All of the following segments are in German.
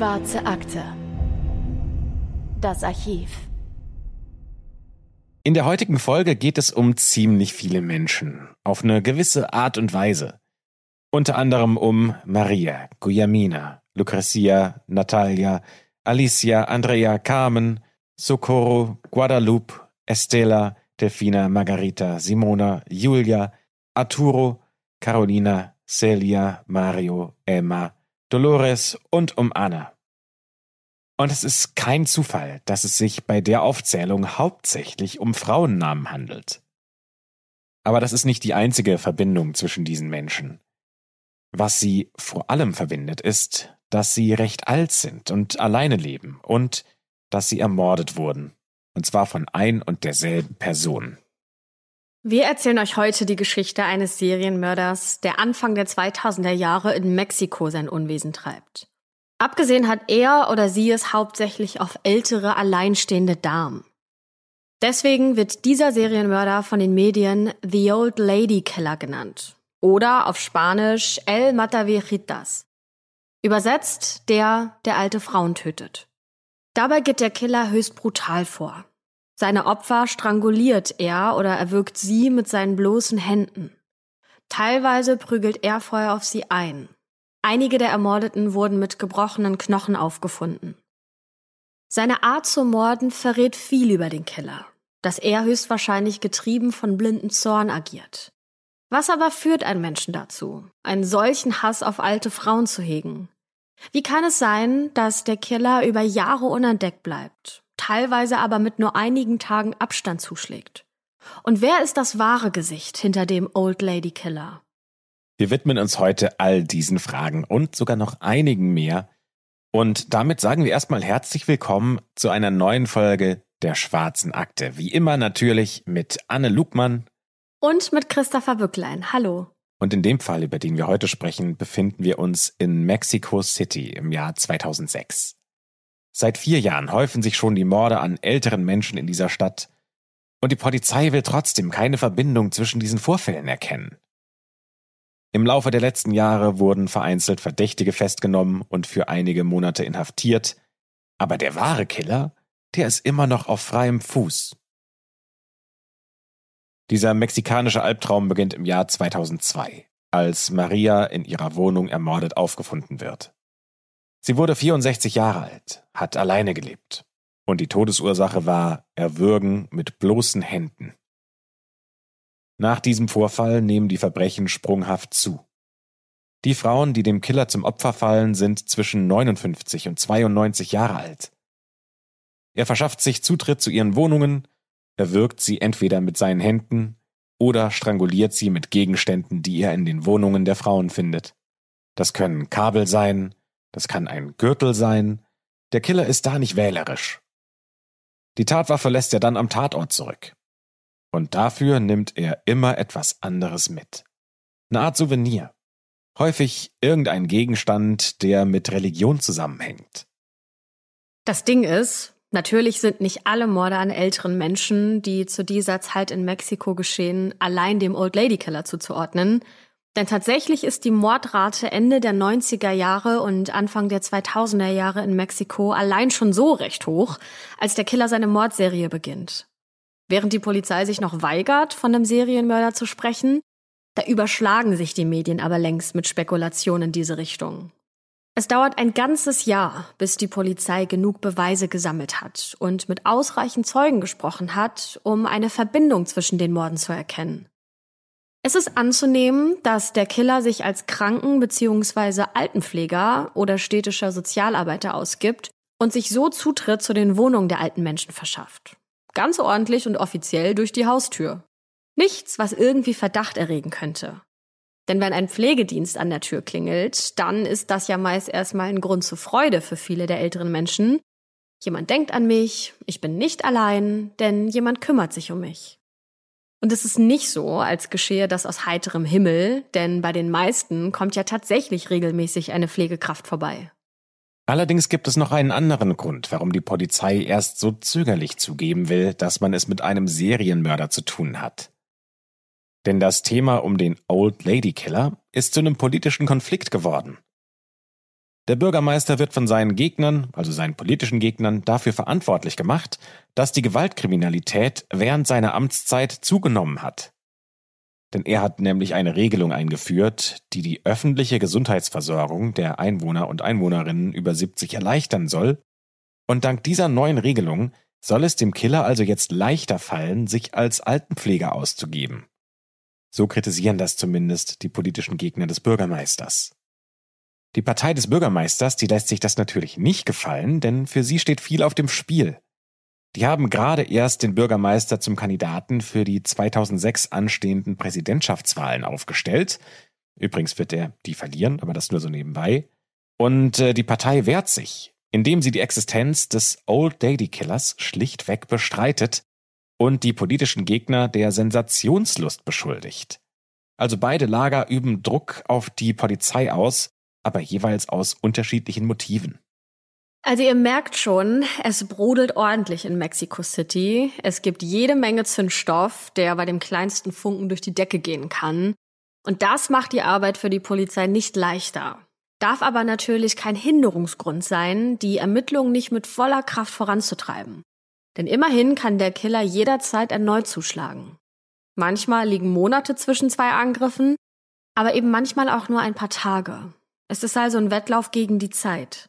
Schwarze Akte. Das Archiv. In der heutigen Folge geht es um ziemlich viele Menschen. Auf eine gewisse Art und Weise. Unter anderem um Maria, Guillermina, Lucrecia, Natalia, Alicia, Andrea, Carmen, Socorro, Guadalupe, Estela, Delfina, Margarita, Simona, Julia, Arturo, Carolina, Celia, Mario, Emma, Dolores und um Anna. Und es ist kein Zufall, dass es sich bei der Aufzählung hauptsächlich um Frauennamen handelt. Aber das ist nicht die einzige Verbindung zwischen diesen Menschen. Was sie vor allem verbindet, ist, dass sie recht alt sind und alleine leben und dass sie ermordet wurden. Und zwar von ein und derselben Person. Wir erzählen euch heute die Geschichte eines Serienmörders, der Anfang der 2000er Jahre in Mexiko sein Unwesen treibt. Abgesehen hat er oder sie es hauptsächlich auf ältere, alleinstehende Damen. Deswegen wird dieser Serienmörder von den Medien The Old Lady Killer genannt. Oder auf Spanisch El Matavijitas. Übersetzt der, der alte Frauen tötet. Dabei geht der Killer höchst brutal vor. Seine Opfer stranguliert er oder erwürgt sie mit seinen bloßen Händen. Teilweise prügelt er vorher auf sie ein. Einige der Ermordeten wurden mit gebrochenen Knochen aufgefunden. Seine Art zu morden verrät viel über den Killer, dass er höchstwahrscheinlich getrieben von blinden Zorn agiert. Was aber führt einen Menschen dazu, einen solchen Hass auf alte Frauen zu hegen? Wie kann es sein, dass der Killer über Jahre unentdeckt bleibt teilweise aber mit nur einigen Tagen Abstand zuschlägt. Und wer ist das wahre Gesicht hinter dem Old Lady Killer? Wir widmen uns heute all diesen Fragen und sogar noch einigen mehr. Und damit sagen wir erstmal herzlich willkommen zu einer neuen Folge der Schwarzen Akte. Wie immer natürlich mit Anne Lugmann. Und mit Christopher Bücklein. Hallo. Und in dem Fall, über den wir heute sprechen, befinden wir uns in Mexico City im Jahr 2006. Seit vier Jahren häufen sich schon die Morde an älteren Menschen in dieser Stadt, und die Polizei will trotzdem keine Verbindung zwischen diesen Vorfällen erkennen. Im Laufe der letzten Jahre wurden vereinzelt Verdächtige festgenommen und für einige Monate inhaftiert, aber der wahre Killer, der ist immer noch auf freiem Fuß. Dieser mexikanische Albtraum beginnt im Jahr 2002, als Maria in ihrer Wohnung ermordet aufgefunden wird. Sie wurde 64 Jahre alt, hat alleine gelebt. Und die Todesursache war Erwürgen mit bloßen Händen. Nach diesem Vorfall nehmen die Verbrechen sprunghaft zu. Die Frauen, die dem Killer zum Opfer fallen, sind zwischen 59 und 92 Jahre alt. Er verschafft sich Zutritt zu ihren Wohnungen, erwürgt sie entweder mit seinen Händen oder stranguliert sie mit Gegenständen, die er in den Wohnungen der Frauen findet. Das können Kabel sein, das kann ein Gürtel sein. Der Killer ist da nicht wählerisch. Die Tatwaffe lässt er dann am Tatort zurück. Und dafür nimmt er immer etwas anderes mit. Eine Art Souvenir. Häufig irgendein Gegenstand, der mit Religion zusammenhängt. Das Ding ist, natürlich sind nicht alle Morde an älteren Menschen, die zu dieser Zeit in Mexiko geschehen, allein dem Old Lady Killer zuzuordnen. Denn tatsächlich ist die Mordrate Ende der 90er Jahre und Anfang der 2000er Jahre in Mexiko allein schon so recht hoch, als der Killer seine Mordserie beginnt. Während die Polizei sich noch weigert, von einem Serienmörder zu sprechen, da überschlagen sich die Medien aber längst mit Spekulationen in diese Richtung. Es dauert ein ganzes Jahr, bis die Polizei genug Beweise gesammelt hat und mit ausreichend Zeugen gesprochen hat, um eine Verbindung zwischen den Morden zu erkennen. Es ist anzunehmen, dass der Killer sich als Kranken- bzw. Altenpfleger oder städtischer Sozialarbeiter ausgibt und sich so Zutritt zu den Wohnungen der alten Menschen verschafft. Ganz ordentlich und offiziell durch die Haustür. Nichts, was irgendwie Verdacht erregen könnte. Denn wenn ein Pflegedienst an der Tür klingelt, dann ist das ja meist erstmal ein Grund zur Freude für viele der älteren Menschen. Jemand denkt an mich, ich bin nicht allein, denn jemand kümmert sich um mich. Und es ist nicht so, als geschehe das aus heiterem Himmel, denn bei den meisten kommt ja tatsächlich regelmäßig eine Pflegekraft vorbei. Allerdings gibt es noch einen anderen Grund, warum die Polizei erst so zögerlich zugeben will, dass man es mit einem Serienmörder zu tun hat. Denn das Thema um den Old Lady Killer ist zu einem politischen Konflikt geworden. Der Bürgermeister wird von seinen Gegnern, also seinen politischen Gegnern, dafür verantwortlich gemacht, dass die Gewaltkriminalität während seiner Amtszeit zugenommen hat. Denn er hat nämlich eine Regelung eingeführt, die die öffentliche Gesundheitsversorgung der Einwohner und Einwohnerinnen über 70 erleichtern soll. Und dank dieser neuen Regelung soll es dem Killer also jetzt leichter fallen, sich als Altenpfleger auszugeben. So kritisieren das zumindest die politischen Gegner des Bürgermeisters. Die Partei des Bürgermeisters, die lässt sich das natürlich nicht gefallen, denn für sie steht viel auf dem Spiel. Die haben gerade erst den Bürgermeister zum Kandidaten für die 2006 anstehenden Präsidentschaftswahlen aufgestellt. Übrigens wird er die verlieren, aber das nur so nebenbei. Und äh, die Partei wehrt sich, indem sie die Existenz des Old Lady Killers schlichtweg bestreitet und die politischen Gegner der Sensationslust beschuldigt. Also beide Lager üben Druck auf die Polizei aus, aber jeweils aus unterschiedlichen Motiven. Also ihr merkt schon, es brodelt ordentlich in Mexico City. Es gibt jede Menge Zündstoff, der bei dem kleinsten Funken durch die Decke gehen kann. Und das macht die Arbeit für die Polizei nicht leichter. Darf aber natürlich kein Hinderungsgrund sein, die Ermittlungen nicht mit voller Kraft voranzutreiben. Denn immerhin kann der Killer jederzeit erneut zuschlagen. Manchmal liegen Monate zwischen zwei Angriffen, aber eben manchmal auch nur ein paar Tage. Es ist also ein Wettlauf gegen die Zeit.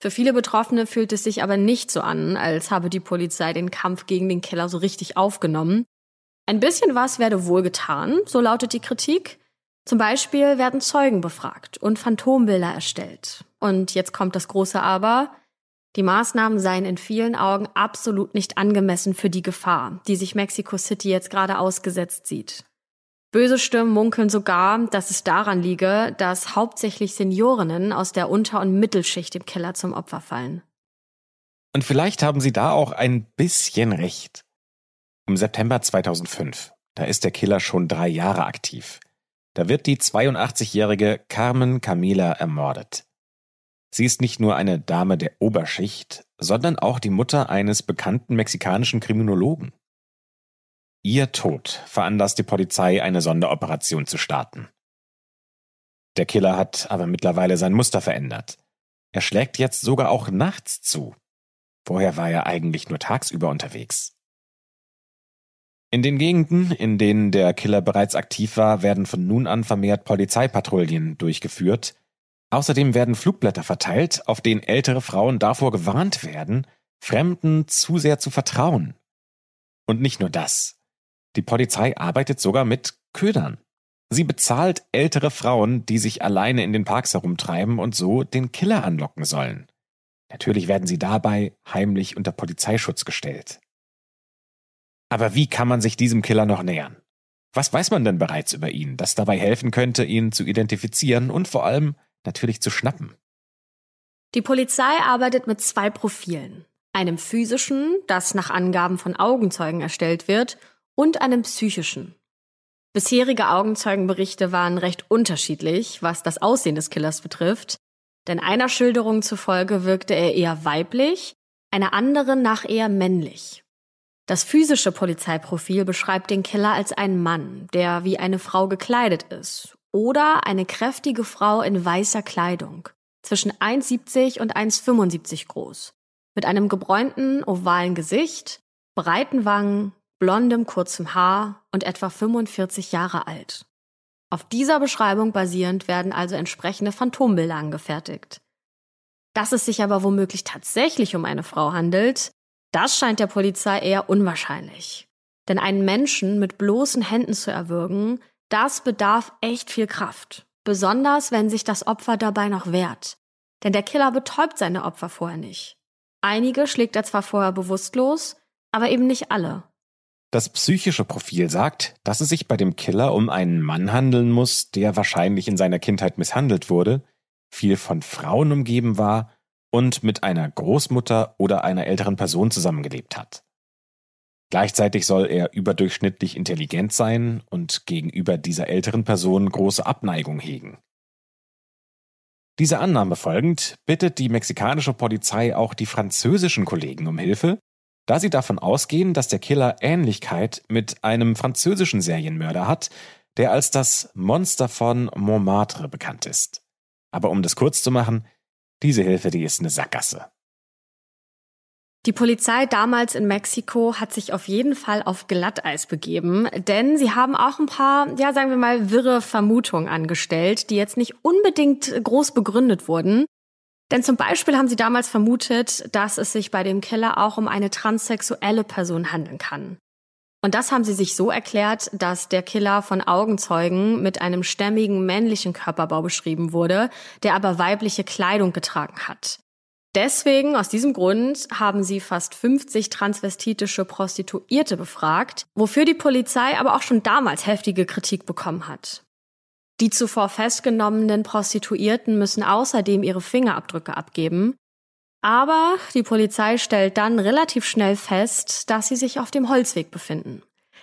Für viele Betroffene fühlt es sich aber nicht so an, als habe die Polizei den Kampf gegen den Killer so richtig aufgenommen. Ein bisschen was werde wohl getan, so lautet die Kritik. Zum Beispiel werden Zeugen befragt und Phantombilder erstellt. Und jetzt kommt das große Aber. Die Maßnahmen seien in vielen Augen absolut nicht angemessen für die Gefahr, die sich Mexico City jetzt gerade ausgesetzt sieht. Böse Stimmen munkeln sogar, dass es daran liege, dass hauptsächlich Seniorinnen aus der Unter- und Mittelschicht dem Killer zum Opfer fallen. Und vielleicht haben Sie da auch ein bisschen recht. Im September 2005, da ist der Killer schon drei Jahre aktiv. Da wird die 82-jährige Carmen Camila ermordet. Sie ist nicht nur eine Dame der Oberschicht, sondern auch die Mutter eines bekannten mexikanischen Kriminologen. Ihr Tod veranlasst die Polizei, eine Sonderoperation zu starten. Der Killer hat aber mittlerweile sein Muster verändert. Er schlägt jetzt sogar auch nachts zu. Vorher war er eigentlich nur tagsüber unterwegs. In den Gegenden, in denen der Killer bereits aktiv war, werden von nun an vermehrt Polizeipatrouillen durchgeführt. Außerdem werden Flugblätter verteilt, auf denen ältere Frauen davor gewarnt werden, Fremden zu sehr zu vertrauen. Und nicht nur das. Die Polizei arbeitet sogar mit Ködern. Sie bezahlt ältere Frauen, die sich alleine in den Parks herumtreiben und so den Killer anlocken sollen. Natürlich werden sie dabei heimlich unter Polizeischutz gestellt. Aber wie kann man sich diesem Killer noch nähern? Was weiß man denn bereits über ihn, das dabei helfen könnte, ihn zu identifizieren und vor allem natürlich zu schnappen? Die Polizei arbeitet mit zwei Profilen. Einem physischen, das nach Angaben von Augenzeugen erstellt wird, und einem psychischen. Bisherige Augenzeugenberichte waren recht unterschiedlich, was das Aussehen des Killers betrifft, denn einer Schilderung zufolge wirkte er eher weiblich, einer anderen nach eher männlich. Das physische Polizeiprofil beschreibt den Killer als einen Mann, der wie eine Frau gekleidet ist, oder eine kräftige Frau in weißer Kleidung, zwischen 1,70 und 1,75 groß, mit einem gebräunten, ovalen Gesicht, breiten Wangen, blondem, kurzem Haar und etwa 45 Jahre alt. Auf dieser Beschreibung basierend werden also entsprechende Phantombilder angefertigt. Dass es sich aber womöglich tatsächlich um eine Frau handelt, das scheint der Polizei eher unwahrscheinlich. Denn einen Menschen mit bloßen Händen zu erwürgen, das bedarf echt viel Kraft. Besonders wenn sich das Opfer dabei noch wehrt. Denn der Killer betäubt seine Opfer vorher nicht. Einige schlägt er zwar vorher bewusstlos, aber eben nicht alle. Das psychische Profil sagt, dass es sich bei dem Killer um einen Mann handeln muss, der wahrscheinlich in seiner Kindheit misshandelt wurde, viel von Frauen umgeben war und mit einer Großmutter oder einer älteren Person zusammengelebt hat. Gleichzeitig soll er überdurchschnittlich intelligent sein und gegenüber dieser älteren Person große Abneigung hegen. Dieser Annahme folgend bittet die mexikanische Polizei auch die französischen Kollegen um Hilfe, da sie davon ausgehen, dass der Killer Ähnlichkeit mit einem französischen Serienmörder hat, der als das Monster von Montmartre bekannt ist. Aber um das kurz zu machen, Diese Hilfe, die ist eine Sackgasse. Die Polizei damals in Mexiko hat sich auf jeden Fall auf Glatteis begeben, denn sie haben auch ein paar, ja sagen wir mal, wirre Vermutungen angestellt, die jetzt nicht unbedingt groß begründet wurden. Denn zum Beispiel haben sie damals vermutet, dass es sich bei dem Killer auch um eine transsexuelle Person handeln kann. Und das haben sie sich so erklärt, dass der Killer von Augenzeugen mit einem stämmigen männlichen Körperbau beschrieben wurde, der aber weibliche Kleidung getragen hat. Deswegen, aus diesem Grund, haben sie fast 50 transvestitische Prostituierte befragt, wofür die Polizei aber auch schon damals heftige Kritik bekommen hat. Die zuvor festgenommenen Prostituierten müssen außerdem ihre Fingerabdrücke abgeben. Aber die Polizei stellt dann relativ schnell fest, dass sie sich auf dem Holzweg befinden.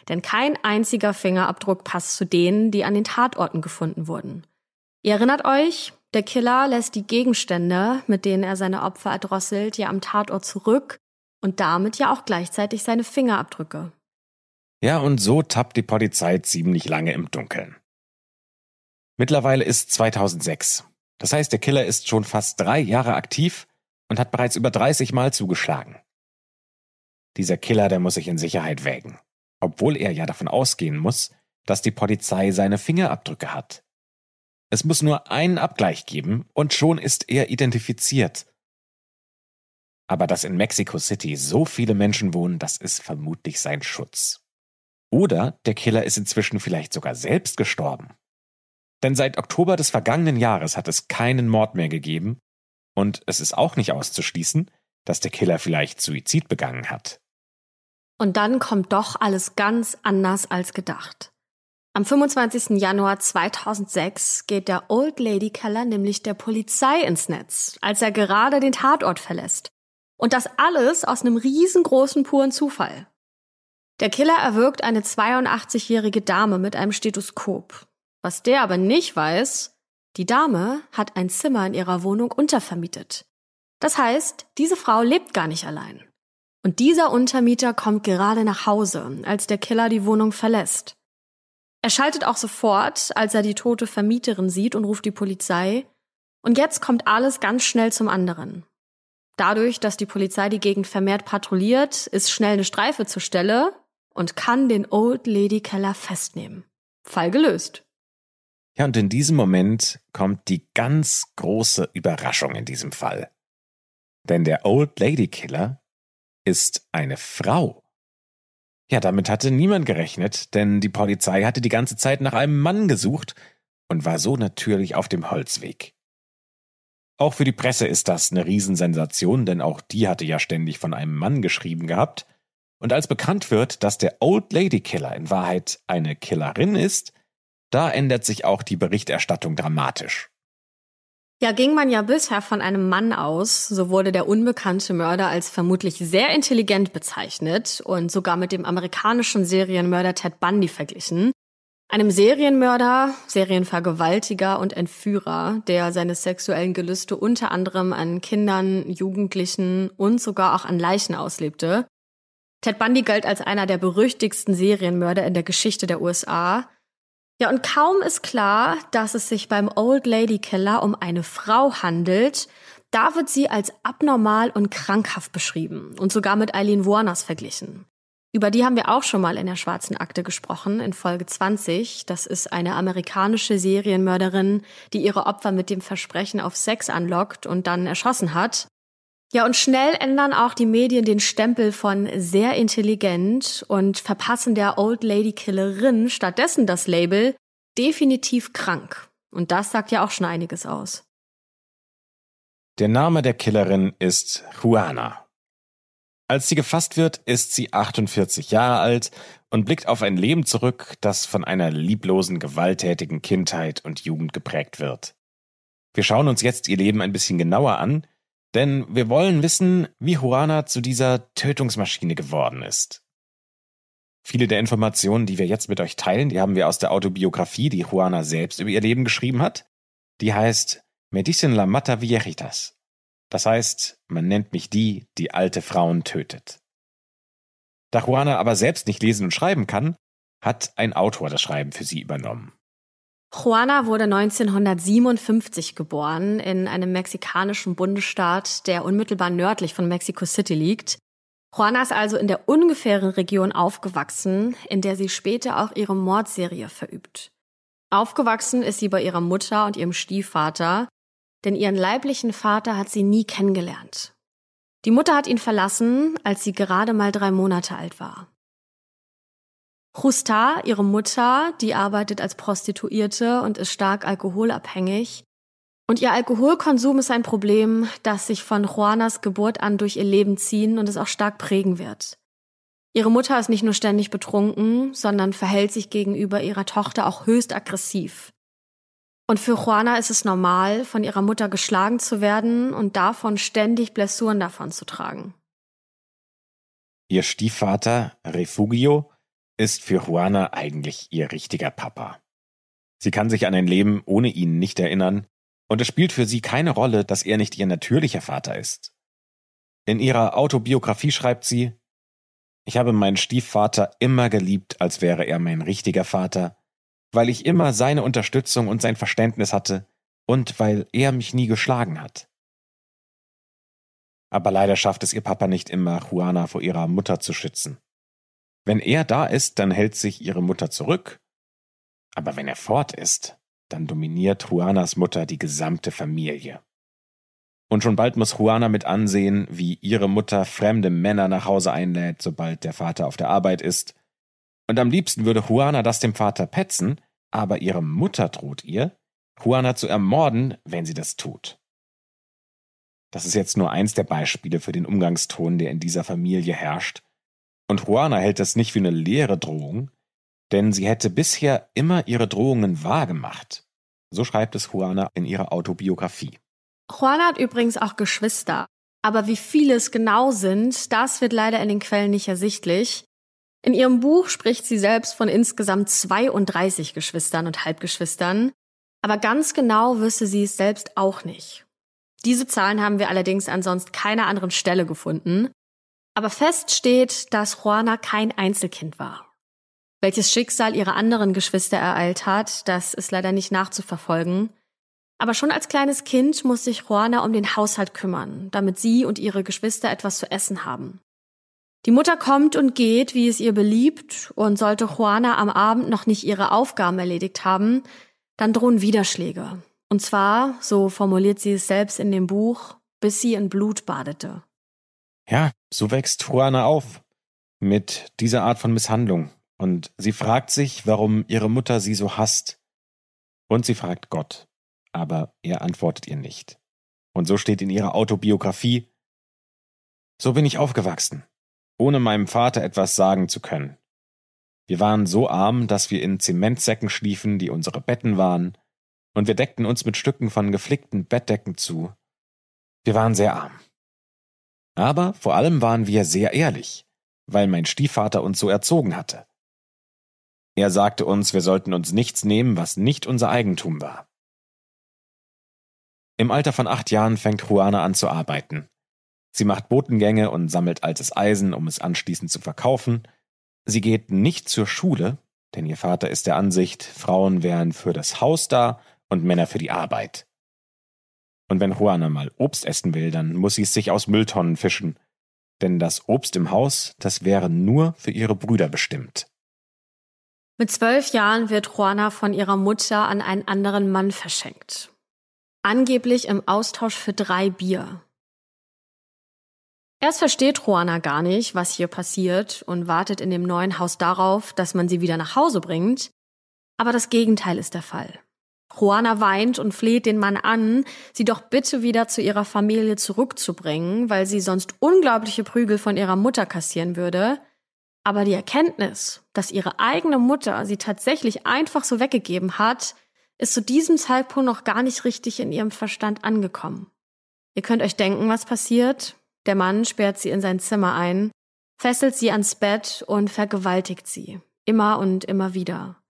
Denn kein einziger Fingerabdruck passt zu denen, die an den Tatorten gefunden wurden. Ihr erinnert euch, der Killer lässt die Gegenstände, mit denen er seine Opfer erdrosselt, ja am Tatort zurück und damit ja auch gleichzeitig seine Fingerabdrücke. Ja, und so tappt die Polizei ziemlich lange im Dunkeln. Mittlerweile ist 2006. Das heißt, der Killer ist schon fast drei Jahre aktiv und hat bereits über 30 Mal zugeschlagen. Dieser Killer, der muss sich in Sicherheit wägen, obwohl er ja davon ausgehen muss, dass die Polizei seine Fingerabdrücke hat. Es muss nur einen Abgleich geben und schon ist er identifiziert. Aber dass in Mexico City so viele Menschen wohnen, das ist vermutlich sein Schutz. Oder der Killer ist inzwischen vielleicht sogar selbst gestorben. Denn seit Oktober des vergangenen Jahres hat es keinen Mord mehr gegeben und es ist auch nicht auszuschließen, dass der Killer vielleicht Suizid begangen hat. Und dann kommt doch alles ganz anders als gedacht. Am 25. Januar 2006 geht der Old Lady Keller nämlich der Polizei ins Netz, als er gerade den Tatort verlässt. Und das alles aus einem riesengroßen puren Zufall. Der Killer erwürgt eine 82-jährige Dame mit einem Stethoskop. Was der aber nicht weiß, die Dame hat ein Zimmer in ihrer Wohnung untervermietet. Das heißt, diese Frau lebt gar nicht allein. Und dieser Untermieter kommt gerade nach Hause, als der Killer die Wohnung verlässt. Er schaltet auch sofort, als er die tote Vermieterin sieht und ruft die Polizei. Und jetzt kommt alles ganz schnell zum anderen. Dadurch, dass die Polizei die Gegend vermehrt patrouilliert, ist schnell eine Streife zur Stelle und kann den Old Lady Keller festnehmen. Fall gelöst. Ja, und in diesem Moment kommt die ganz große Überraschung in diesem Fall. Denn der Old Lady Killer ist eine Frau. Ja, damit hatte niemand gerechnet, denn die Polizei hatte die ganze Zeit nach einem Mann gesucht und war so natürlich auf dem Holzweg. Auch für die Presse ist das eine Riesensensation, denn auch die hatte ja ständig von einem Mann geschrieben gehabt. Und als bekannt wird, dass der Old Lady Killer in Wahrheit eine Killerin ist, da ändert sich auch die Berichterstattung dramatisch. Ja, ging man ja bisher von einem Mann aus, so wurde der unbekannte Mörder als vermutlich sehr intelligent bezeichnet und sogar mit dem amerikanischen Serienmörder Ted Bundy verglichen. Einem Serienmörder, Serienvergewaltiger und Entführer, der seine sexuellen Gelüste unter anderem an Kindern, Jugendlichen und sogar auch an Leichen auslebte. Ted Bundy galt als einer der berüchtigsten Serienmörder in der Geschichte der USA ja, und kaum ist klar, dass es sich beim Old Lady Killer um eine Frau handelt, da wird sie als abnormal und krankhaft beschrieben und sogar mit Eileen Warners verglichen. Über die haben wir auch schon mal in der Schwarzen Akte gesprochen, in Folge 20. Das ist eine amerikanische Serienmörderin, die ihre Opfer mit dem Versprechen auf Sex anlockt und dann erschossen hat. Ja, und schnell ändern auch die Medien den Stempel von sehr intelligent und verpassen der Old Lady Killerin stattdessen das Label definitiv krank. Und das sagt ja auch schon einiges aus. Der Name der Killerin ist Juana. Als sie gefasst wird, ist sie 48 Jahre alt und blickt auf ein Leben zurück, das von einer lieblosen, gewalttätigen Kindheit und Jugend geprägt wird. Wir schauen uns jetzt ihr Leben ein bisschen genauer an denn wir wollen wissen, wie Juana zu dieser Tötungsmaschine geworden ist. Viele der Informationen, die wir jetzt mit euch teilen, die haben wir aus der Autobiografie, die Juana selbst über ihr Leben geschrieben hat. Die heißt Me dicen la mata viejitas. Das heißt, man nennt mich die, die alte Frauen tötet. Da Juana aber selbst nicht lesen und schreiben kann, hat ein Autor das Schreiben für sie übernommen. Juana wurde 1957 geboren in einem mexikanischen Bundesstaat, der unmittelbar nördlich von Mexico City liegt. Juana ist also in der ungefähren Region aufgewachsen, in der sie später auch ihre Mordserie verübt. Aufgewachsen ist sie bei ihrer Mutter und ihrem Stiefvater, denn ihren leiblichen Vater hat sie nie kennengelernt. Die Mutter hat ihn verlassen, als sie gerade mal drei Monate alt war. Justa, ihre Mutter, die arbeitet als Prostituierte und ist stark alkoholabhängig. Und ihr Alkoholkonsum ist ein Problem, das sich von Juanas Geburt an durch ihr Leben ziehen und es auch stark prägen wird. Ihre Mutter ist nicht nur ständig betrunken, sondern verhält sich gegenüber ihrer Tochter auch höchst aggressiv. Und für Juana ist es normal, von ihrer Mutter geschlagen zu werden und davon ständig Blessuren davon zu tragen. Ihr Stiefvater, Refugio, ist für Juana eigentlich ihr richtiger Papa. Sie kann sich an ein Leben ohne ihn nicht erinnern, und es spielt für sie keine Rolle, dass er nicht ihr natürlicher Vater ist. In ihrer Autobiografie schreibt sie, ich habe meinen Stiefvater immer geliebt, als wäre er mein richtiger Vater, weil ich immer seine Unterstützung und sein Verständnis hatte und weil er mich nie geschlagen hat. Aber leider schafft es ihr Papa nicht immer, Juana vor ihrer Mutter zu schützen. Wenn er da ist, dann hält sich ihre Mutter zurück, aber wenn er fort ist, dann dominiert Juanas Mutter die gesamte Familie. Und schon bald muss Juana mit ansehen, wie ihre Mutter fremde Männer nach Hause einlädt, sobald der Vater auf der Arbeit ist, und am liebsten würde Juana das dem Vater petzen, aber ihre Mutter droht ihr, Juana zu ermorden, wenn sie das tut. Das ist jetzt nur eins der Beispiele für den Umgangston, der in dieser Familie herrscht. Und Juana hält das nicht für eine leere Drohung, denn sie hätte bisher immer ihre Drohungen wahrgemacht. So schreibt es Juana in ihrer Autobiografie. Juana hat übrigens auch Geschwister. Aber wie viele es genau sind, das wird leider in den Quellen nicht ersichtlich. In ihrem Buch spricht sie selbst von insgesamt 32 Geschwistern und Halbgeschwistern, aber ganz genau wüsste sie es selbst auch nicht. Diese Zahlen haben wir allerdings an sonst keiner anderen Stelle gefunden. Aber fest steht, dass Juana kein Einzelkind war. Welches Schicksal ihre anderen Geschwister ereilt hat, das ist leider nicht nachzuverfolgen. Aber schon als kleines Kind muss sich Juana um den Haushalt kümmern, damit sie und ihre Geschwister etwas zu essen haben. Die Mutter kommt und geht, wie es ihr beliebt, und sollte Juana am Abend noch nicht ihre Aufgaben erledigt haben, dann drohen Widerschläge. Und zwar, so formuliert sie es selbst in dem Buch, bis sie in Blut badete. Ja, so wächst Juana auf mit dieser Art von Misshandlung. Und sie fragt sich, warum ihre Mutter sie so hasst. Und sie fragt Gott, aber er antwortet ihr nicht. Und so steht in ihrer Autobiografie, so bin ich aufgewachsen ohne meinem Vater etwas sagen zu können. Wir waren so arm, dass wir in Zementsäcken schliefen, die unsere Betten waren, und wir deckten uns mit Stücken von geflickten Bettdecken zu. Wir waren sehr arm. Aber vor allem waren wir sehr ehrlich, weil mein Stiefvater uns so erzogen hatte. Er sagte uns, wir sollten uns nichts nehmen, was nicht unser Eigentum war. Im Alter von acht Jahren fängt Juana an zu arbeiten. Sie macht Botengänge und sammelt altes Eisen, um es anschließend zu verkaufen. Sie geht nicht zur Schule, denn ihr Vater ist der Ansicht, Frauen wären für das Haus da und Männer für die Arbeit. Und wenn Juana mal Obst essen will, dann muss sie es sich aus Mülltonnen fischen, denn das Obst im Haus, das wäre nur für ihre Brüder bestimmt. Mit zwölf Jahren wird Juana von ihrer Mutter an einen anderen Mann verschenkt. Angeblich im Austausch für drei Bier. Erst versteht Juana gar nicht, was hier passiert und wartet in dem neuen Haus darauf, dass man sie wieder nach Hause bringt. Aber das Gegenteil ist der Fall. Juana weint und fleht den Mann an, sie doch bitte wieder zu ihrer Familie zurückzubringen, weil sie sonst unglaubliche Prügel von ihrer Mutter kassieren würde. Aber die Erkenntnis, dass ihre eigene Mutter sie tatsächlich einfach so weggegeben hat, ist zu diesem Zeitpunkt noch gar nicht richtig in ihrem Verstand angekommen. Ihr könnt euch denken, was passiert. Der Mann sperrt sie in sein Zimmer ein, fesselt sie ans Bett und vergewaltigt sie. Immer und immer wieder.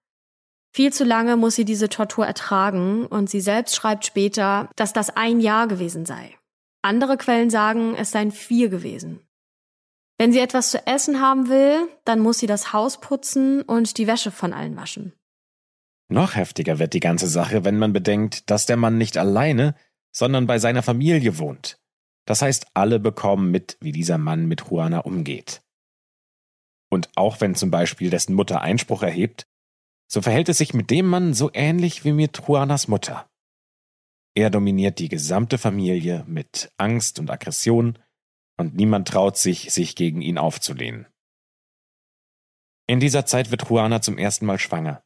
Viel zu lange muss sie diese Tortur ertragen und sie selbst schreibt später, dass das ein Jahr gewesen sei. Andere Quellen sagen, es seien vier gewesen. Wenn sie etwas zu essen haben will, dann muss sie das Haus putzen und die Wäsche von allen waschen. Noch heftiger wird die ganze Sache, wenn man bedenkt, dass der Mann nicht alleine, sondern bei seiner Familie wohnt. Das heißt, alle bekommen mit, wie dieser Mann mit Juana umgeht. Und auch wenn zum Beispiel dessen Mutter Einspruch erhebt, so verhält es sich mit dem Mann so ähnlich wie mit Juanas Mutter. Er dominiert die gesamte Familie mit Angst und Aggression, und niemand traut sich, sich gegen ihn aufzulehnen. In dieser Zeit wird Juana zum ersten Mal schwanger.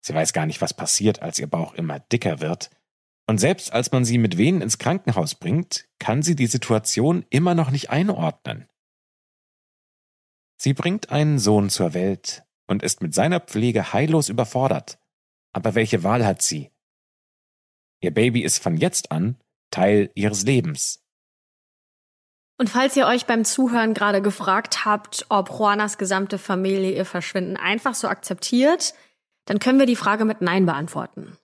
Sie weiß gar nicht, was passiert, als ihr Bauch immer dicker wird, und selbst als man sie mit Wehen ins Krankenhaus bringt, kann sie die Situation immer noch nicht einordnen. Sie bringt einen Sohn zur Welt und ist mit seiner Pflege heillos überfordert. Aber welche Wahl hat sie? Ihr Baby ist von jetzt an Teil ihres Lebens. Und falls ihr euch beim Zuhören gerade gefragt habt, ob Juanas gesamte Familie ihr Verschwinden einfach so akzeptiert, dann können wir die Frage mit Nein beantworten.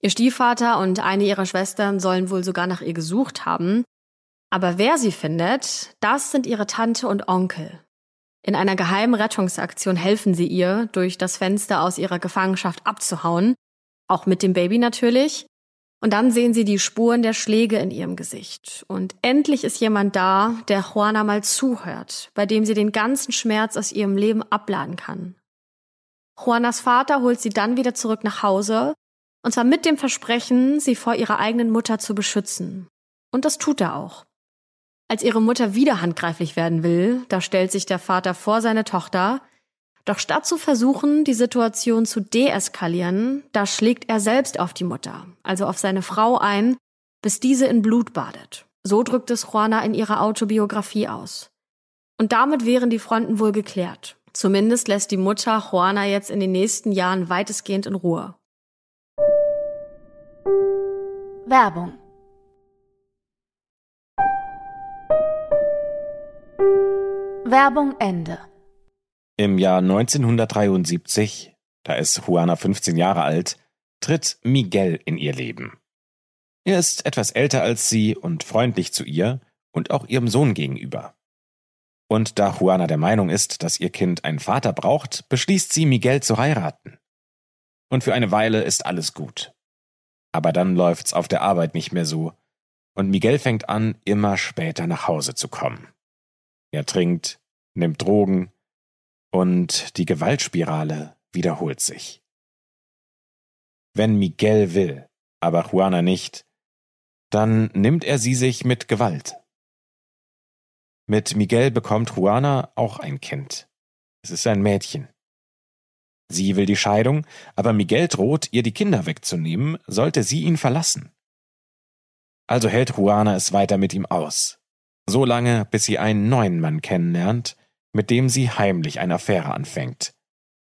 Ihr Stiefvater und eine ihrer Schwestern sollen wohl sogar nach ihr gesucht haben. Aber wer sie findet, das sind ihre Tante und Onkel. In einer geheimen Rettungsaktion helfen sie ihr, durch das Fenster aus ihrer Gefangenschaft abzuhauen, auch mit dem Baby natürlich. Und dann sehen sie die Spuren der Schläge in ihrem Gesicht. Und endlich ist jemand da, der Juana mal zuhört, bei dem sie den ganzen Schmerz aus ihrem Leben abladen kann. Juanas Vater holt sie dann wieder zurück nach Hause, und zwar mit dem Versprechen, sie vor ihrer eigenen Mutter zu beschützen. Und das tut er auch. Als ihre Mutter wieder handgreiflich werden will, da stellt sich der Vater vor seine Tochter, doch statt zu versuchen, die Situation zu deeskalieren, da schlägt er selbst auf die Mutter, also auf seine Frau ein, bis diese in Blut badet. So drückt es Juana in ihrer Autobiografie aus. Und damit wären die Fronten wohl geklärt. Zumindest lässt die Mutter Juana jetzt in den nächsten Jahren weitestgehend in Ruhe. Werbung Werbung Ende. Im Jahr 1973, da ist Juana 15 Jahre alt, tritt Miguel in ihr Leben. Er ist etwas älter als sie und freundlich zu ihr und auch ihrem Sohn gegenüber. Und da Juana der Meinung ist, dass ihr Kind einen Vater braucht, beschließt sie, Miguel zu heiraten. Und für eine Weile ist alles gut. Aber dann läuft's auf der Arbeit nicht mehr so, und Miguel fängt an, immer später nach Hause zu kommen. Er trinkt, nimmt Drogen und die Gewaltspirale wiederholt sich. Wenn Miguel will, aber Juana nicht, dann nimmt er sie sich mit Gewalt. Mit Miguel bekommt Juana auch ein Kind. Es ist ein Mädchen. Sie will die Scheidung, aber Miguel droht, ihr die Kinder wegzunehmen, sollte sie ihn verlassen. Also hält Juana es weiter mit ihm aus, so lange, bis sie einen neuen Mann kennenlernt, mit dem sie heimlich eine Affäre anfängt.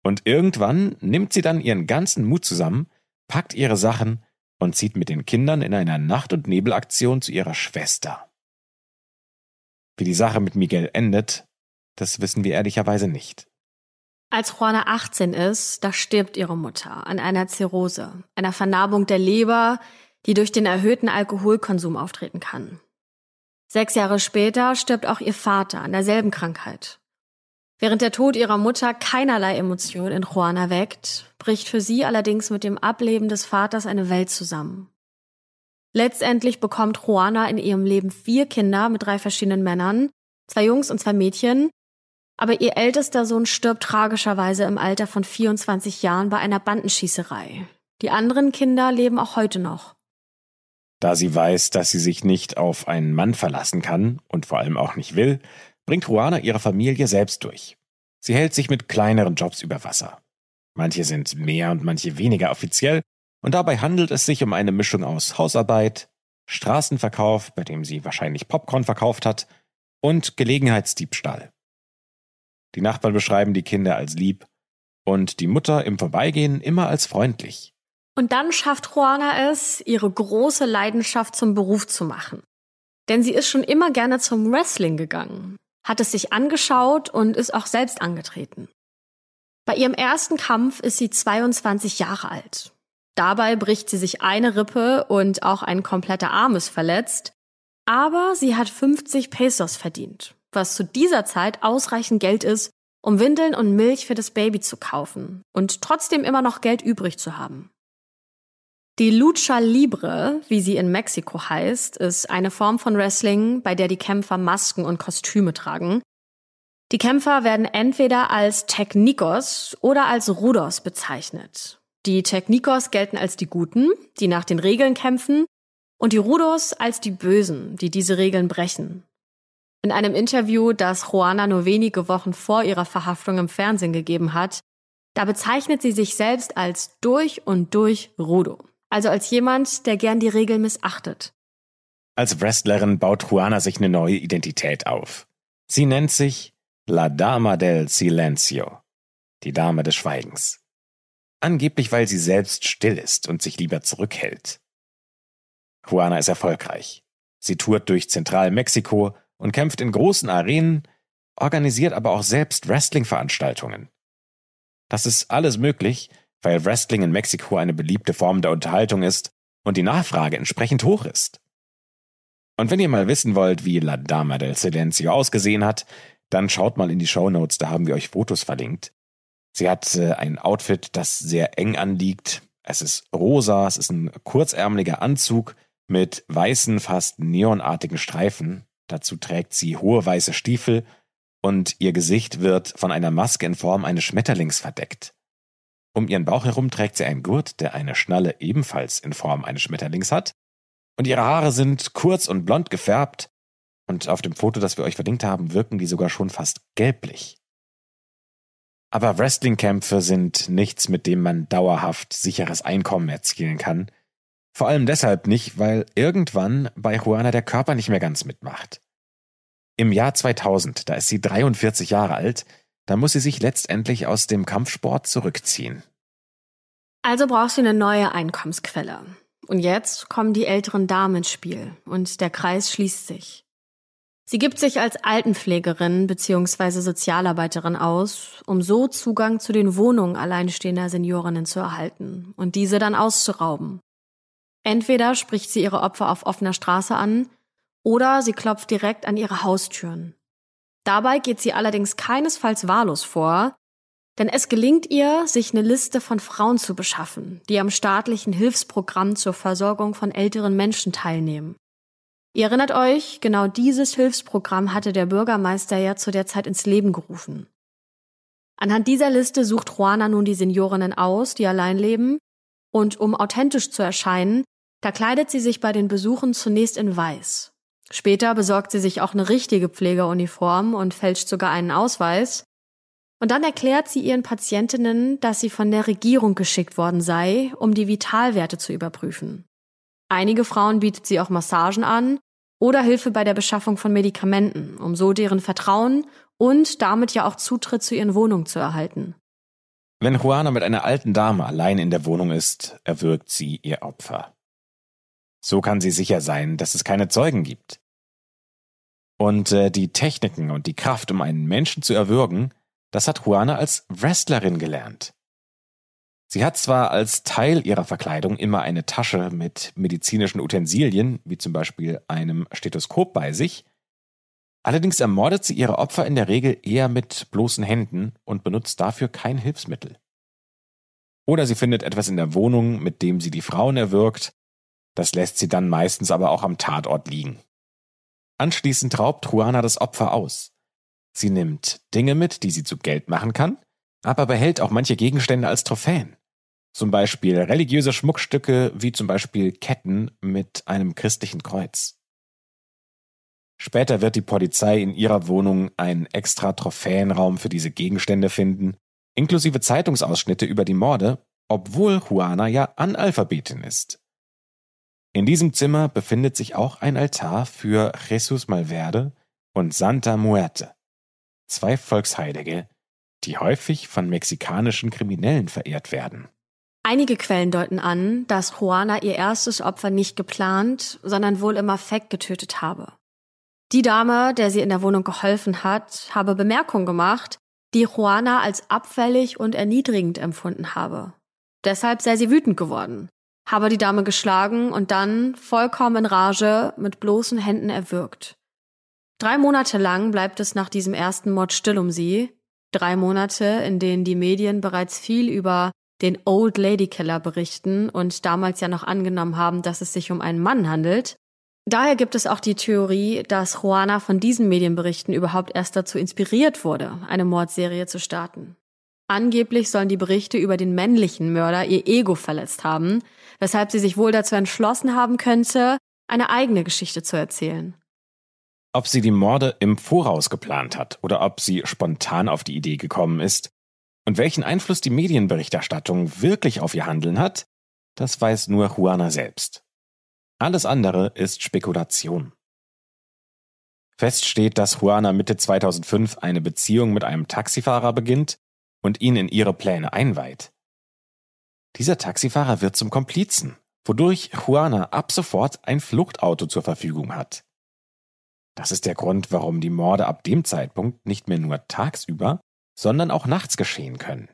Und irgendwann nimmt sie dann ihren ganzen Mut zusammen, packt ihre Sachen und zieht mit den Kindern in einer Nacht- und Nebelaktion zu ihrer Schwester. Wie die Sache mit Miguel endet, das wissen wir ehrlicherweise nicht. Als Juana 18 ist, da stirbt ihre Mutter an einer Zirrhose, einer Vernarbung der Leber, die durch den erhöhten Alkoholkonsum auftreten kann. Sechs Jahre später stirbt auch ihr Vater an derselben Krankheit. Während der Tod ihrer Mutter keinerlei Emotion in Juana weckt, bricht für sie allerdings mit dem Ableben des Vaters eine Welt zusammen. Letztendlich bekommt Juana in ihrem Leben vier Kinder mit drei verschiedenen Männern, zwei Jungs und zwei Mädchen, aber ihr ältester Sohn stirbt tragischerweise im Alter von 24 Jahren bei einer Bandenschießerei. Die anderen Kinder leben auch heute noch. Da sie weiß, dass sie sich nicht auf einen Mann verlassen kann und vor allem auch nicht will, bringt Juana ihre Familie selbst durch. Sie hält sich mit kleineren Jobs über Wasser. Manche sind mehr und manche weniger offiziell, und dabei handelt es sich um eine Mischung aus Hausarbeit, Straßenverkauf, bei dem sie wahrscheinlich Popcorn verkauft hat, und Gelegenheitsdiebstahl. Die Nachbarn beschreiben die Kinder als lieb und die Mutter im Vorbeigehen immer als freundlich. Und dann schafft Juana es, ihre große Leidenschaft zum Beruf zu machen. Denn sie ist schon immer gerne zum Wrestling gegangen, hat es sich angeschaut und ist auch selbst angetreten. Bei ihrem ersten Kampf ist sie 22 Jahre alt. Dabei bricht sie sich eine Rippe und auch ein kompletter Arm ist verletzt. Aber sie hat 50 Pesos verdient, was zu dieser Zeit ausreichend Geld ist, um Windeln und Milch für das Baby zu kaufen und trotzdem immer noch Geld übrig zu haben. Die Lucha Libre, wie sie in Mexiko heißt, ist eine Form von Wrestling, bei der die Kämpfer Masken und Kostüme tragen. Die Kämpfer werden entweder als Technikos oder als Rudos bezeichnet. Die Technikos gelten als die Guten, die nach den Regeln kämpfen, und die Rudos als die Bösen, die diese Regeln brechen. In einem Interview, das Juana nur wenige Wochen vor ihrer Verhaftung im Fernsehen gegeben hat, da bezeichnet sie sich selbst als durch und durch Rudo. Also als jemand, der gern die Regeln missachtet. Als Wrestlerin baut Juana sich eine neue Identität auf. Sie nennt sich La Dama del Silencio, die Dame des Schweigens. Angeblich, weil sie selbst still ist und sich lieber zurückhält. Juana ist erfolgreich. Sie tourt durch Zentralmexiko und kämpft in großen Arenen, organisiert aber auch selbst Wrestling-Veranstaltungen. Das ist alles möglich, weil Wrestling in Mexiko eine beliebte Form der Unterhaltung ist und die Nachfrage entsprechend hoch ist. Und wenn ihr mal wissen wollt, wie La Dama del Silencio ausgesehen hat, dann schaut mal in die Show Notes, da haben wir euch Fotos verlinkt. Sie hat äh, ein Outfit, das sehr eng anliegt. Es ist rosa, es ist ein kurzärmeliger Anzug mit weißen, fast neonartigen Streifen. Dazu trägt sie hohe weiße Stiefel und ihr Gesicht wird von einer Maske in Form eines Schmetterlings verdeckt. Um ihren Bauch herum trägt sie einen Gurt, der eine Schnalle ebenfalls in Form eines Schmetterlings hat. Und ihre Haare sind kurz und blond gefärbt. Und auf dem Foto, das wir euch verlinkt haben, wirken die sogar schon fast gelblich. Aber Wrestlingkämpfe sind nichts, mit dem man dauerhaft sicheres Einkommen erzielen kann. Vor allem deshalb nicht, weil irgendwann bei Juana der Körper nicht mehr ganz mitmacht. Im Jahr 2000, da ist sie 43 Jahre alt, da muss sie sich letztendlich aus dem Kampfsport zurückziehen. Also brauchst du eine neue Einkommensquelle. Und jetzt kommen die älteren Damen ins Spiel und der Kreis schließt sich. Sie gibt sich als Altenpflegerin bzw. Sozialarbeiterin aus, um so Zugang zu den Wohnungen alleinstehender Seniorinnen zu erhalten und diese dann auszurauben. Entweder spricht sie ihre Opfer auf offener Straße an oder sie klopft direkt an ihre Haustüren. Dabei geht sie allerdings keinesfalls wahllos vor, denn es gelingt ihr, sich eine Liste von Frauen zu beschaffen, die am staatlichen Hilfsprogramm zur Versorgung von älteren Menschen teilnehmen. Ihr erinnert euch, genau dieses Hilfsprogramm hatte der Bürgermeister ja zu der Zeit ins Leben gerufen. Anhand dieser Liste sucht Juana nun die Seniorinnen aus, die allein leben, und um authentisch zu erscheinen, da kleidet sie sich bei den Besuchen zunächst in Weiß. Später besorgt sie sich auch eine richtige Pflegeruniform und fälscht sogar einen Ausweis. Und dann erklärt sie ihren Patientinnen, dass sie von der Regierung geschickt worden sei, um die Vitalwerte zu überprüfen. Einige Frauen bietet sie auch Massagen an oder Hilfe bei der Beschaffung von Medikamenten, um so deren Vertrauen und damit ja auch Zutritt zu ihren Wohnungen zu erhalten. Wenn Juana mit einer alten Dame allein in der Wohnung ist, erwürgt sie ihr Opfer. So kann sie sicher sein, dass es keine Zeugen gibt. Und äh, die Techniken und die Kraft, um einen Menschen zu erwürgen, das hat Juana als Wrestlerin gelernt. Sie hat zwar als Teil ihrer Verkleidung immer eine Tasche mit medizinischen Utensilien, wie zum Beispiel einem Stethoskop bei sich, allerdings ermordet sie ihre Opfer in der Regel eher mit bloßen Händen und benutzt dafür kein Hilfsmittel. Oder sie findet etwas in der Wohnung, mit dem sie die Frauen erwürgt, das lässt sie dann meistens aber auch am Tatort liegen. Anschließend raubt Juana das Opfer aus. Sie nimmt Dinge mit, die sie zu Geld machen kann, aber behält auch manche Gegenstände als Trophäen. Zum Beispiel religiöse Schmuckstücke wie zum Beispiel Ketten mit einem christlichen Kreuz. Später wird die Polizei in ihrer Wohnung einen extra Trophäenraum für diese Gegenstände finden, inklusive Zeitungsausschnitte über die Morde, obwohl Juana ja Analphabetin ist. In diesem Zimmer befindet sich auch ein Altar für Jesus Malverde und Santa Muerte, zwei Volksheilige, die häufig von mexikanischen Kriminellen verehrt werden. Einige Quellen deuten an, dass Juana ihr erstes Opfer nicht geplant, sondern wohl im Affekt getötet habe. Die Dame, der sie in der Wohnung geholfen hat, habe Bemerkungen gemacht, die Juana als abfällig und erniedrigend empfunden habe. Deshalb sei sie wütend geworden habe die Dame geschlagen und dann, vollkommen in Rage, mit bloßen Händen erwürgt. Drei Monate lang bleibt es nach diesem ersten Mord still um sie, Drei Monate, in denen die Medien bereits viel über den Old Lady Killer berichten und damals ja noch angenommen haben, dass es sich um einen Mann handelt. Daher gibt es auch die Theorie, dass Juana von diesen Medienberichten überhaupt erst dazu inspiriert wurde, eine Mordserie zu starten. Angeblich sollen die Berichte über den männlichen Mörder ihr Ego verletzt haben, weshalb sie sich wohl dazu entschlossen haben könnte, eine eigene Geschichte zu erzählen. Ob sie die Morde im Voraus geplant hat oder ob sie spontan auf die Idee gekommen ist und welchen Einfluss die Medienberichterstattung wirklich auf ihr Handeln hat, das weiß nur Juana selbst. Alles andere ist Spekulation. Fest steht, dass Juana Mitte 2005 eine Beziehung mit einem Taxifahrer beginnt und ihn in ihre Pläne einweiht. Dieser Taxifahrer wird zum Komplizen, wodurch Juana ab sofort ein Fluchtauto zur Verfügung hat. Das ist der Grund, warum die Morde ab dem Zeitpunkt nicht mehr nur tagsüber, sondern auch nachts geschehen können.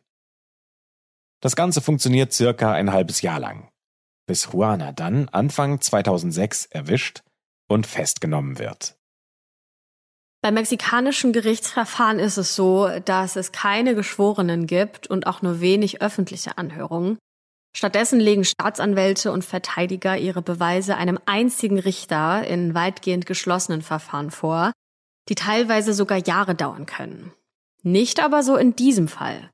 Das Ganze funktioniert circa ein halbes Jahr lang bis Juana dann Anfang 2006 erwischt und festgenommen wird. Beim mexikanischen Gerichtsverfahren ist es so, dass es keine Geschworenen gibt und auch nur wenig öffentliche Anhörungen. Stattdessen legen Staatsanwälte und Verteidiger ihre Beweise einem einzigen Richter in weitgehend geschlossenen Verfahren vor, die teilweise sogar Jahre dauern können. Nicht aber so in diesem Fall.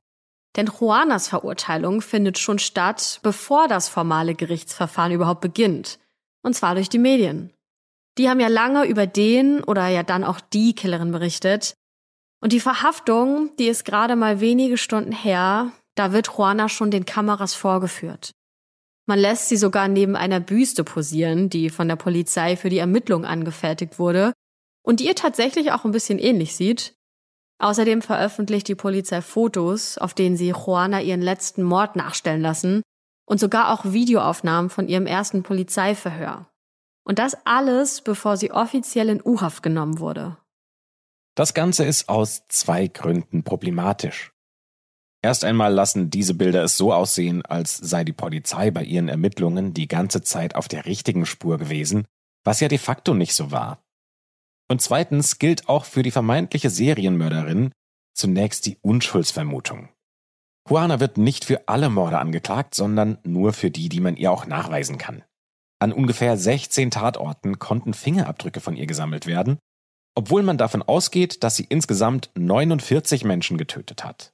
Denn Juanas Verurteilung findet schon statt, bevor das formale Gerichtsverfahren überhaupt beginnt. Und zwar durch die Medien. Die haben ja lange über den oder ja dann auch die Killerin berichtet. Und die Verhaftung, die ist gerade mal wenige Stunden her, da wird Juana schon den Kameras vorgeführt. Man lässt sie sogar neben einer Büste posieren, die von der Polizei für die Ermittlung angefertigt wurde und die ihr tatsächlich auch ein bisschen ähnlich sieht. Außerdem veröffentlicht die Polizei Fotos, auf denen sie Juana ihren letzten Mord nachstellen lassen und sogar auch Videoaufnahmen von ihrem ersten Polizeiverhör. Und das alles, bevor sie offiziell in U-Haft genommen wurde. Das Ganze ist aus zwei Gründen problematisch. Erst einmal lassen diese Bilder es so aussehen, als sei die Polizei bei ihren Ermittlungen die ganze Zeit auf der richtigen Spur gewesen, was ja de facto nicht so war. Und zweitens gilt auch für die vermeintliche Serienmörderin zunächst die Unschuldsvermutung. Juana wird nicht für alle Morde angeklagt, sondern nur für die, die man ihr auch nachweisen kann. An ungefähr 16 Tatorten konnten Fingerabdrücke von ihr gesammelt werden, obwohl man davon ausgeht, dass sie insgesamt 49 Menschen getötet hat.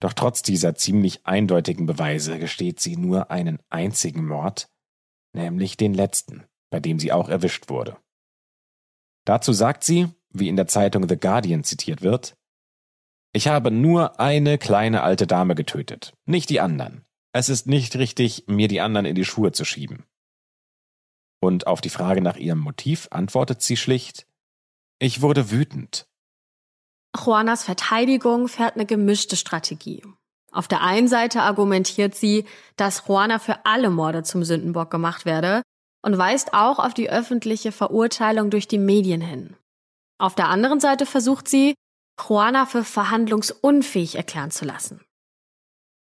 Doch trotz dieser ziemlich eindeutigen Beweise gesteht sie nur einen einzigen Mord, nämlich den letzten, bei dem sie auch erwischt wurde. Dazu sagt sie, wie in der Zeitung The Guardian zitiert wird, ich habe nur eine kleine alte Dame getötet, nicht die anderen. Es ist nicht richtig, mir die anderen in die Schuhe zu schieben. Und auf die Frage nach ihrem Motiv antwortet sie schlicht, ich wurde wütend. Juanas Verteidigung fährt eine gemischte Strategie. Auf der einen Seite argumentiert sie, dass Juana für alle Morde zum Sündenbock gemacht werde und weist auch auf die öffentliche Verurteilung durch die Medien hin. Auf der anderen Seite versucht sie, Juana für verhandlungsunfähig erklären zu lassen.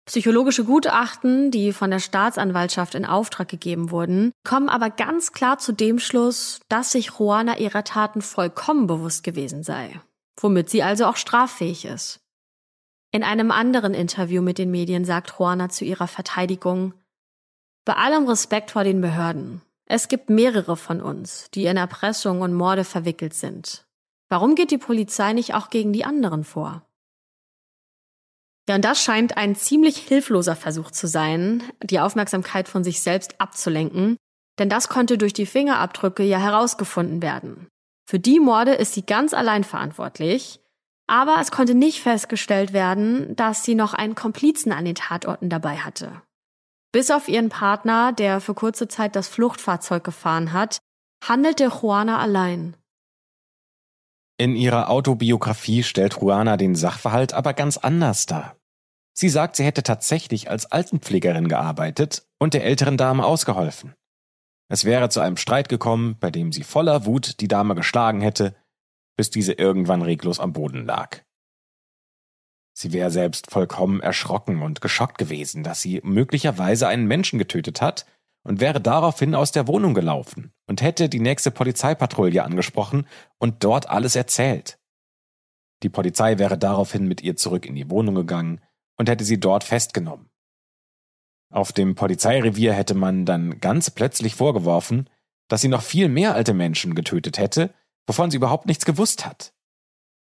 Psychologische Gutachten, die von der Staatsanwaltschaft in Auftrag gegeben wurden, kommen aber ganz klar zu dem Schluss, dass sich Juana ihrer Taten vollkommen bewusst gewesen sei, womit sie also auch straffähig ist. In einem anderen Interview mit den Medien sagt Juana zu ihrer Verteidigung, bei allem Respekt vor den Behörden, es gibt mehrere von uns, die in Erpressung und Morde verwickelt sind. Warum geht die Polizei nicht auch gegen die anderen vor? Ja, und das scheint ein ziemlich hilfloser Versuch zu sein, die Aufmerksamkeit von sich selbst abzulenken, denn das konnte durch die Fingerabdrücke ja herausgefunden werden. Für die Morde ist sie ganz allein verantwortlich, aber es konnte nicht festgestellt werden, dass sie noch einen Komplizen an den Tatorten dabei hatte. Bis auf ihren Partner, der für kurze Zeit das Fluchtfahrzeug gefahren hat, handelte Juana allein. In ihrer Autobiografie stellt Juana den Sachverhalt aber ganz anders dar. Sie sagt, sie hätte tatsächlich als Altenpflegerin gearbeitet und der älteren Dame ausgeholfen. Es wäre zu einem Streit gekommen, bei dem sie voller Wut die Dame geschlagen hätte, bis diese irgendwann reglos am Boden lag. Sie wäre selbst vollkommen erschrocken und geschockt gewesen, dass sie möglicherweise einen Menschen getötet hat und wäre daraufhin aus der Wohnung gelaufen und hätte die nächste Polizeipatrouille angesprochen und dort alles erzählt. Die Polizei wäre daraufhin mit ihr zurück in die Wohnung gegangen und hätte sie dort festgenommen. Auf dem Polizeirevier hätte man dann ganz plötzlich vorgeworfen, dass sie noch viel mehr alte Menschen getötet hätte, wovon sie überhaupt nichts gewusst hat.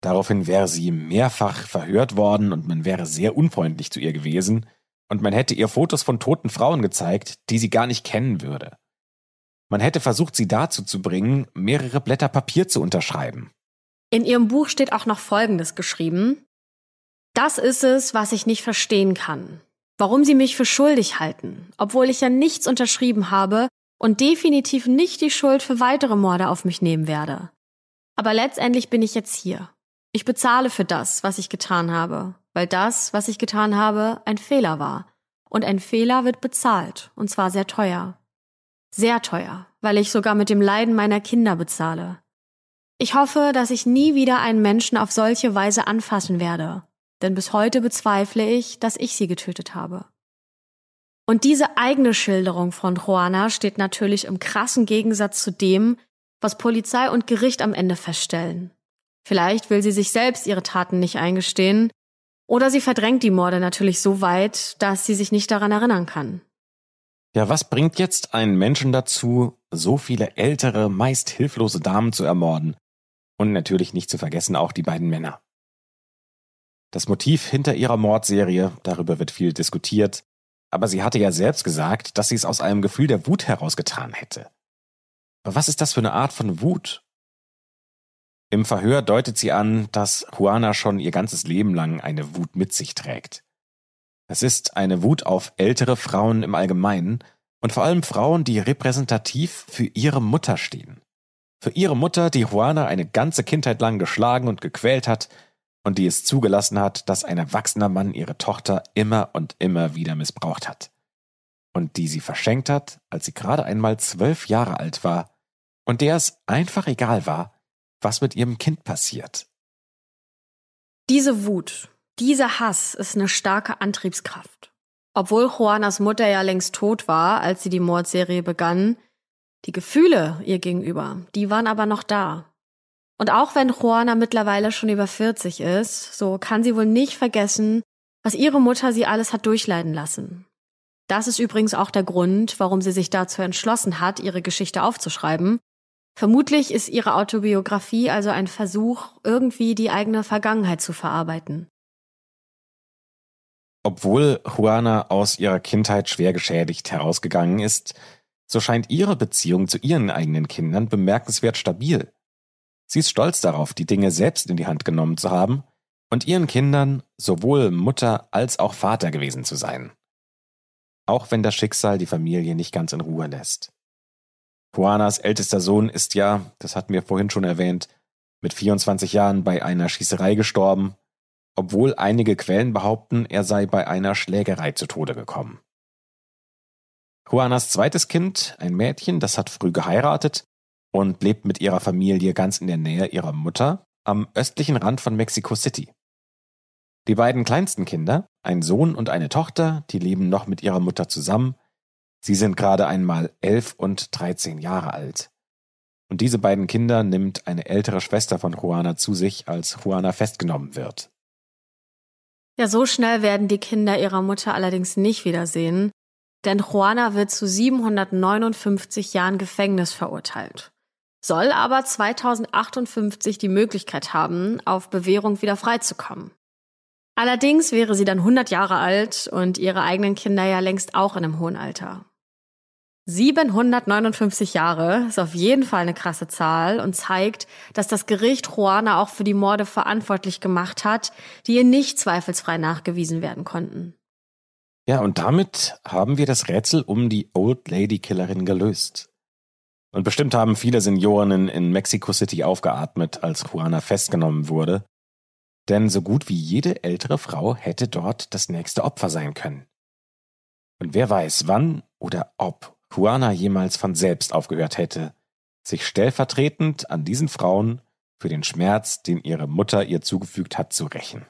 Daraufhin wäre sie mehrfach verhört worden und man wäre sehr unfreundlich zu ihr gewesen und man hätte ihr Fotos von toten Frauen gezeigt, die sie gar nicht kennen würde. Man hätte versucht, sie dazu zu bringen, mehrere Blätter Papier zu unterschreiben. In ihrem Buch steht auch noch Folgendes geschrieben. Das ist es, was ich nicht verstehen kann. Warum sie mich für schuldig halten, obwohl ich ja nichts unterschrieben habe und definitiv nicht die Schuld für weitere Morde auf mich nehmen werde. Aber letztendlich bin ich jetzt hier. Ich bezahle für das, was ich getan habe, weil das, was ich getan habe, ein Fehler war. Und ein Fehler wird bezahlt, und zwar sehr teuer. Sehr teuer, weil ich sogar mit dem Leiden meiner Kinder bezahle. Ich hoffe, dass ich nie wieder einen Menschen auf solche Weise anfassen werde, denn bis heute bezweifle ich, dass ich sie getötet habe. Und diese eigene Schilderung von Juana steht natürlich im krassen Gegensatz zu dem, was Polizei und Gericht am Ende feststellen. Vielleicht will sie sich selbst ihre Taten nicht eingestehen, oder sie verdrängt die Morde natürlich so weit, dass sie sich nicht daran erinnern kann. Ja, was bringt jetzt einen Menschen dazu, so viele ältere, meist hilflose Damen zu ermorden? Und natürlich nicht zu vergessen auch die beiden Männer. Das Motiv hinter ihrer Mordserie, darüber wird viel diskutiert, aber sie hatte ja selbst gesagt, dass sie es aus einem Gefühl der Wut herausgetan hätte. Aber was ist das für eine Art von Wut? Im Verhör deutet sie an, dass Juana schon ihr ganzes Leben lang eine Wut mit sich trägt. Es ist eine Wut auf ältere Frauen im Allgemeinen und vor allem Frauen, die repräsentativ für ihre Mutter stehen. Für ihre Mutter, die Juana eine ganze Kindheit lang geschlagen und gequält hat und die es zugelassen hat, dass ein erwachsener Mann ihre Tochter immer und immer wieder missbraucht hat. Und die sie verschenkt hat, als sie gerade einmal zwölf Jahre alt war und der es einfach egal war, was mit ihrem Kind passiert. Diese Wut, dieser Hass ist eine starke Antriebskraft. Obwohl Juanas Mutter ja längst tot war, als sie die Mordserie begann, die Gefühle ihr gegenüber, die waren aber noch da. Und auch wenn Juana mittlerweile schon über 40 ist, so kann sie wohl nicht vergessen, was ihre Mutter sie alles hat durchleiden lassen. Das ist übrigens auch der Grund, warum sie sich dazu entschlossen hat, ihre Geschichte aufzuschreiben. Vermutlich ist ihre Autobiografie also ein Versuch, irgendwie die eigene Vergangenheit zu verarbeiten. Obwohl Juana aus ihrer Kindheit schwer geschädigt herausgegangen ist, so scheint ihre Beziehung zu ihren eigenen Kindern bemerkenswert stabil. Sie ist stolz darauf, die Dinge selbst in die Hand genommen zu haben und ihren Kindern sowohl Mutter als auch Vater gewesen zu sein. Auch wenn das Schicksal die Familie nicht ganz in Ruhe lässt. Juanas ältester Sohn ist ja, das hatten wir vorhin schon erwähnt, mit 24 Jahren bei einer Schießerei gestorben, obwohl einige Quellen behaupten, er sei bei einer Schlägerei zu Tode gekommen. Juanas zweites Kind, ein Mädchen, das hat früh geheiratet und lebt mit ihrer Familie ganz in der Nähe ihrer Mutter am östlichen Rand von Mexico City. Die beiden kleinsten Kinder, ein Sohn und eine Tochter, die leben noch mit ihrer Mutter zusammen. Sie sind gerade einmal elf und dreizehn Jahre alt. Und diese beiden Kinder nimmt eine ältere Schwester von Juana zu sich, als Juana festgenommen wird. Ja, so schnell werden die Kinder ihrer Mutter allerdings nicht wiedersehen, denn Juana wird zu 759 Jahren Gefängnis verurteilt, soll aber 2058 die Möglichkeit haben, auf Bewährung wieder freizukommen. Allerdings wäre sie dann 100 Jahre alt und ihre eigenen Kinder ja längst auch in einem hohen Alter. 759 Jahre ist auf jeden Fall eine krasse Zahl und zeigt, dass das Gericht Juana auch für die Morde verantwortlich gemacht hat, die ihr nicht zweifelsfrei nachgewiesen werden konnten. Ja, und damit haben wir das Rätsel um die Old Lady Killerin gelöst. Und bestimmt haben viele Seniorinnen in Mexico City aufgeatmet, als Juana festgenommen wurde. Denn so gut wie jede ältere Frau hätte dort das nächste Opfer sein können. Und wer weiß, wann oder ob Juana jemals von selbst aufgehört hätte, sich stellvertretend an diesen Frauen für den Schmerz, den ihre Mutter ihr zugefügt hat, zu rächen.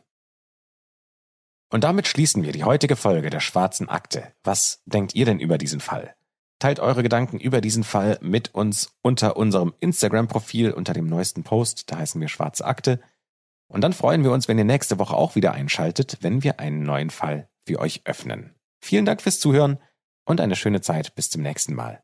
Und damit schließen wir die heutige Folge der Schwarzen Akte. Was denkt ihr denn über diesen Fall? Teilt eure Gedanken über diesen Fall mit uns unter unserem Instagram-Profil unter dem neuesten Post, da heißen wir Schwarze Akte. Und dann freuen wir uns, wenn ihr nächste Woche auch wieder einschaltet, wenn wir einen neuen Fall für euch öffnen. Vielen Dank fürs Zuhören und eine schöne Zeit bis zum nächsten Mal.